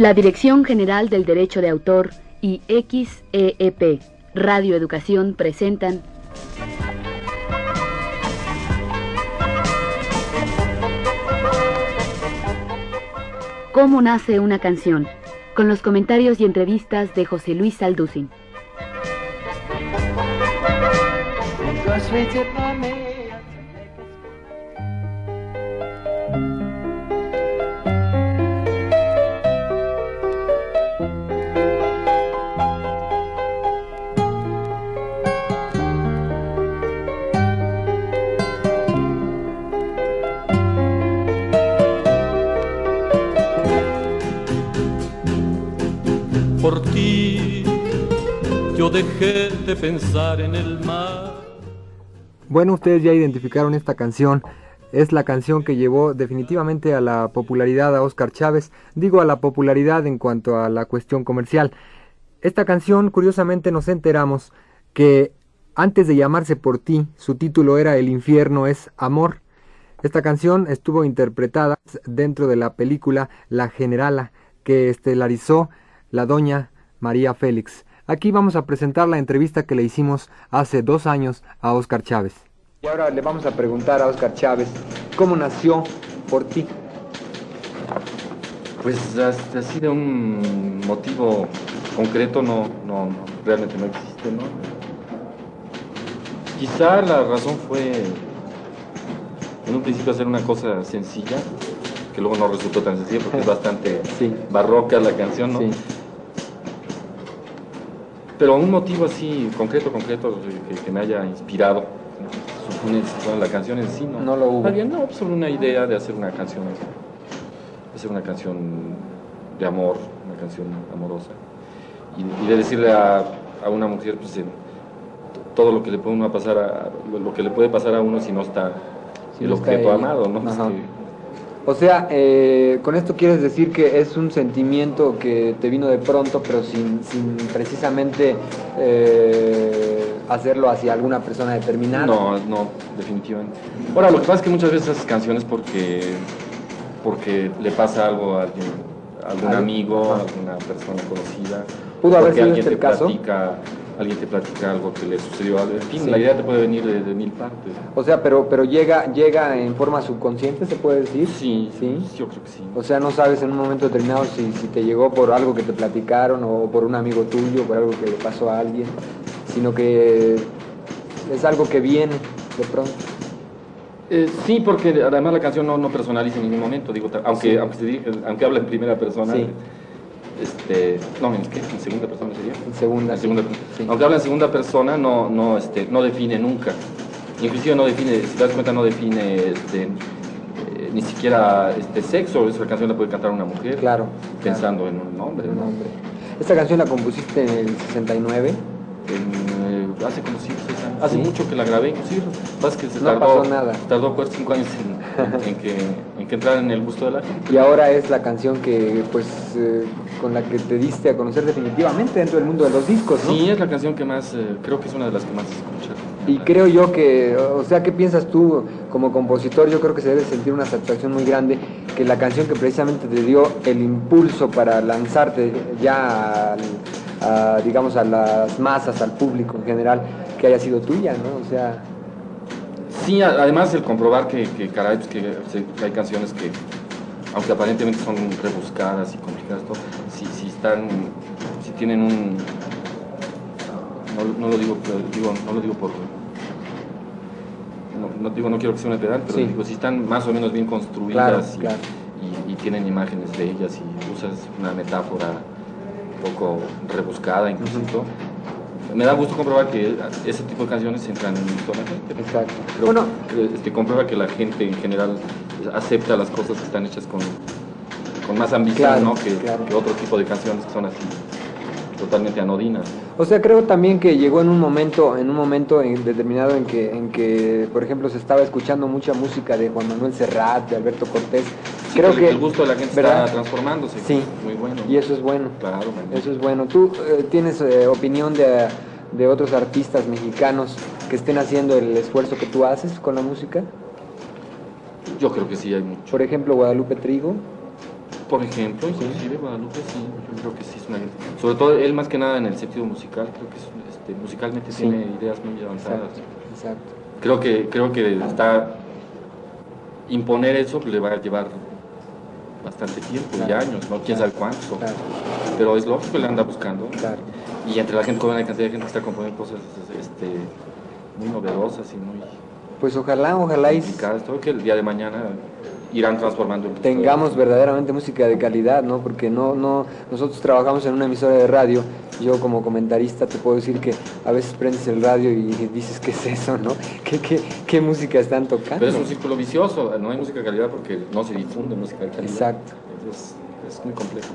La Dirección General del Derecho de Autor y XEEP Radio Educación presentan ¿Cómo nace una canción? Con los comentarios y entrevistas de José Luis Salducin. Por ti yo dejé de pensar en el mar. Bueno, ustedes ya identificaron esta canción. Es la canción que llevó definitivamente a la popularidad a Oscar Chávez. Digo a la popularidad en cuanto a la cuestión comercial. Esta canción, curiosamente, nos enteramos que antes de llamarse Por ti, su título era El infierno es amor. Esta canción estuvo interpretada dentro de la película La Generala, que estelarizó la doña María Félix. Aquí vamos a presentar la entrevista que le hicimos hace dos años a Oscar Chávez. Y ahora le vamos a preguntar a Oscar Chávez, ¿cómo nació por ti? Pues así de un motivo concreto no, no, no, realmente no existe, ¿no? Quizá la razón fue en un principio hacer una cosa sencilla, que luego no resultó tan sencilla porque es bastante Sí. barroca la canción, ¿no? Sí. Pero un motivo así concreto, concreto, que, que me haya inspirado, supone la canción en sí, ¿no? No lo hubo. Bien, no, solo una idea de hacer una canción, hacer una canción de amor, una canción amorosa. Y, y de decirle a, a una mujer, pues, todo lo que le puede uno pasar a, lo que le puede pasar a uno si no está Si el objeto amado, ¿no? Que- O sea, eh, con esto quieres decir que es un sentimiento que te vino de pronto, pero sin, sin precisamente eh, hacerlo hacia alguna persona determinada. No, no, definitivamente. Ahora, lo que pasa es que muchas veces haces canciones porque, porque le pasa algo a alguien, a algún Al- amigo, a alguna persona conocida. ¿Pudo haber porque sido alguien este te el caso? platica, alguien te platica algo que le sucedió En fin, Sí. la idea te puede venir de, de mil partes. O sea, pero, pero llega, llega en forma subconsciente, se puede decir. Sí, Sí. yo creo que sí. O sea, no sabes en un momento determinado si, si te llegó por algo que te platicaron o por un amigo tuyo, por algo que le pasó a alguien, sino que es algo que viene de pronto. Eh, sí, porque además la canción no, no personaliza en ningún momento, digo, aunque, Sí. aunque, se dirige- aunque habla en primera persona, Sí. este, no, ¿en qué? ¿En segunda persona sería? En segunda. En segunda- Sí. Aunque habla en segunda persona, no, no, este, no define nunca. Inclusive no define, si te das cuenta, no define este, eh, ni siquiera este sexo. Esa canción la puede cantar una mujer Claro. pensando en un hombre. Un hombre. Esta canción la compusiste en el 69. En, eh, hace como 5 6 años. Hace Sí. mucho que la grabé, inclusive. Lo que se No tardó, pasó nada. tardó 4 5 años en, en que, en que entrara en el gusto de la gente. Y ahora es la canción que, pues, eh, con la que te diste a conocer definitivamente dentro del mundo de los discos, ¿no? Sí, es la canción que más, eh, creo que es una de las que más se escucha. Y creo yo que, o sea, ¿qué piensas tú como compositor? Yo creo que se debe sentir una satisfacción muy grande que la canción que precisamente te dio el impulso para lanzarte ya, al- a, digamos, a las masas, al público en general, que haya sido tuya, ¿no? O sea, Sí, además el comprobar que, que caray, pues, que, que hay canciones que, aunque aparentemente son rebuscadas y complicadas, todo, están, si tienen un, no, no lo digo, pero digo, no lo digo por, no, no digo, no quiero que sea una pedal, pero Sí. digo, si están más o menos bien construidas Claro, y, claro. y- y tienen imágenes de ellas y usas una metáfora un poco rebuscada incluso, y todo, me da gusto comprobar que ese tipo de canciones entran en toda la gente. exacto. Creo Bueno, este, comprueba que la gente en general acepta las cosas que están hechas con, con más ambición Claro, ¿no? que, claro. que otro tipo de canciones que son así totalmente anodinas. O sea, creo también que llegó en un momento, en un momento en- determinado en que, en que, por ejemplo, se estaba escuchando mucha música de Juan Manuel Serrat, de Alberto Cortés. Sí, creo que el gusto de la gente ¿verdad? está transformándose. Sí. Muy bueno. Y eso es bueno. Claro, man. Eso es bueno. ¿Tú eh, tienes eh, opinión de, de otros artistas mexicanos que estén haciendo el esfuerzo que tú haces con la música? Yo creo que sí hay mucho. Por ejemplo, Guadalupe Trigo. Por ejemplo, inclusive Guadalupe sí, yo creo que sí es una... Sobre todo él más que nada en el sentido musical, creo que es, este, musicalmente tiene ideas muy avanzadas. Exacto. Creo que, creo que está... Imponer eso le va a llevar bastante tiempo y años, ¿no? Quién sabe cuánto. Pero es lógico, le anda buscando. Y entre la gente joven hay cantidad de gente que está componiendo cosas este, muy novedosas y muy... Pues ojalá, ojalá y... Todo que el día de mañana irán transformando. Tengamos verdaderamente música de calidad, ¿no? Porque no, no, nosotros trabajamos en una emisora de radio. Yo como comentarista te puedo decir que a veces prendes el radio y dices, ¿qué es eso, no? ¿Qué, qué, qué música están tocando? Pero es un círculo vicioso, no hay música de calidad porque no se difunde música de calidad. Exacto. Es, es muy complejo.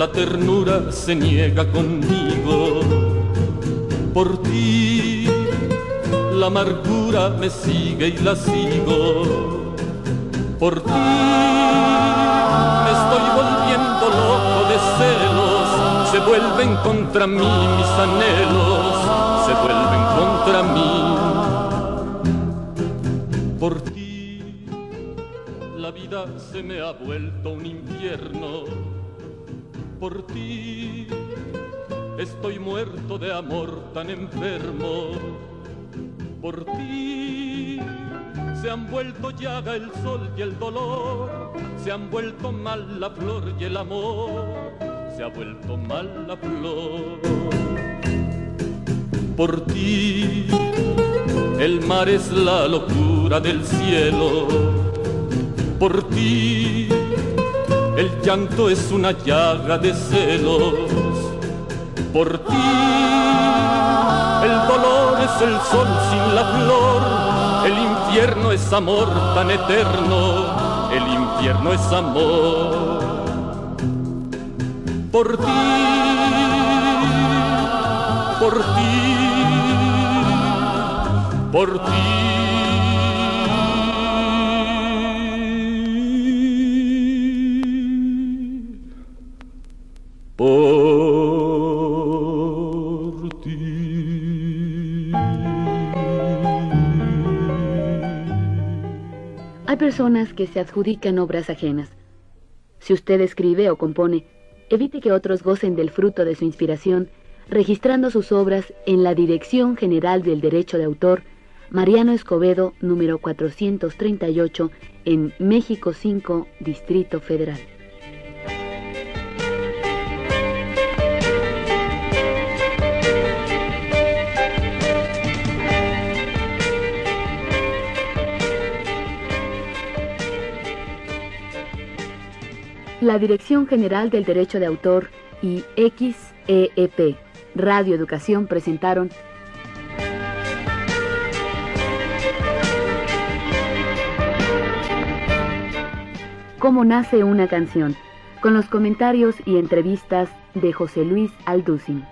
la ternura se niega conmigo por ti. La amargura me sigue y la sigo. Por ti me estoy volviendo loco de celos. Se vuelven contra mí mis anhelos. Se vuelven contra mí. Por ti la vida se me ha vuelto un infierno. Por ti Estoy muerto de amor tan enfermo. Por ti se han vuelto llaga el sol y el dolor. Se han vuelto mal la flor y el amor. Se ha vuelto mal la flor. Por ti el mar es la locura del cielo. Por ti el llanto es una llaga de celos por ti. El dolor es el sol sin la flor, el infierno es amor tan eterno, el infierno es amor. Por ti, por ti, por ti. Personas que se adjudican obras ajenas. Si usted escribe o compone, evite que otros gocen del fruto de su inspiración, registrando sus obras en la Dirección General del Derecho de Autor, Mariano Escobedo, número 438, en México 5, Distrito Federal. La Dirección General del Derecho de Autor y XEEP, Radio Educación presentaron Cómo nace una canción, con los comentarios y entrevistas de José Luis Alducin.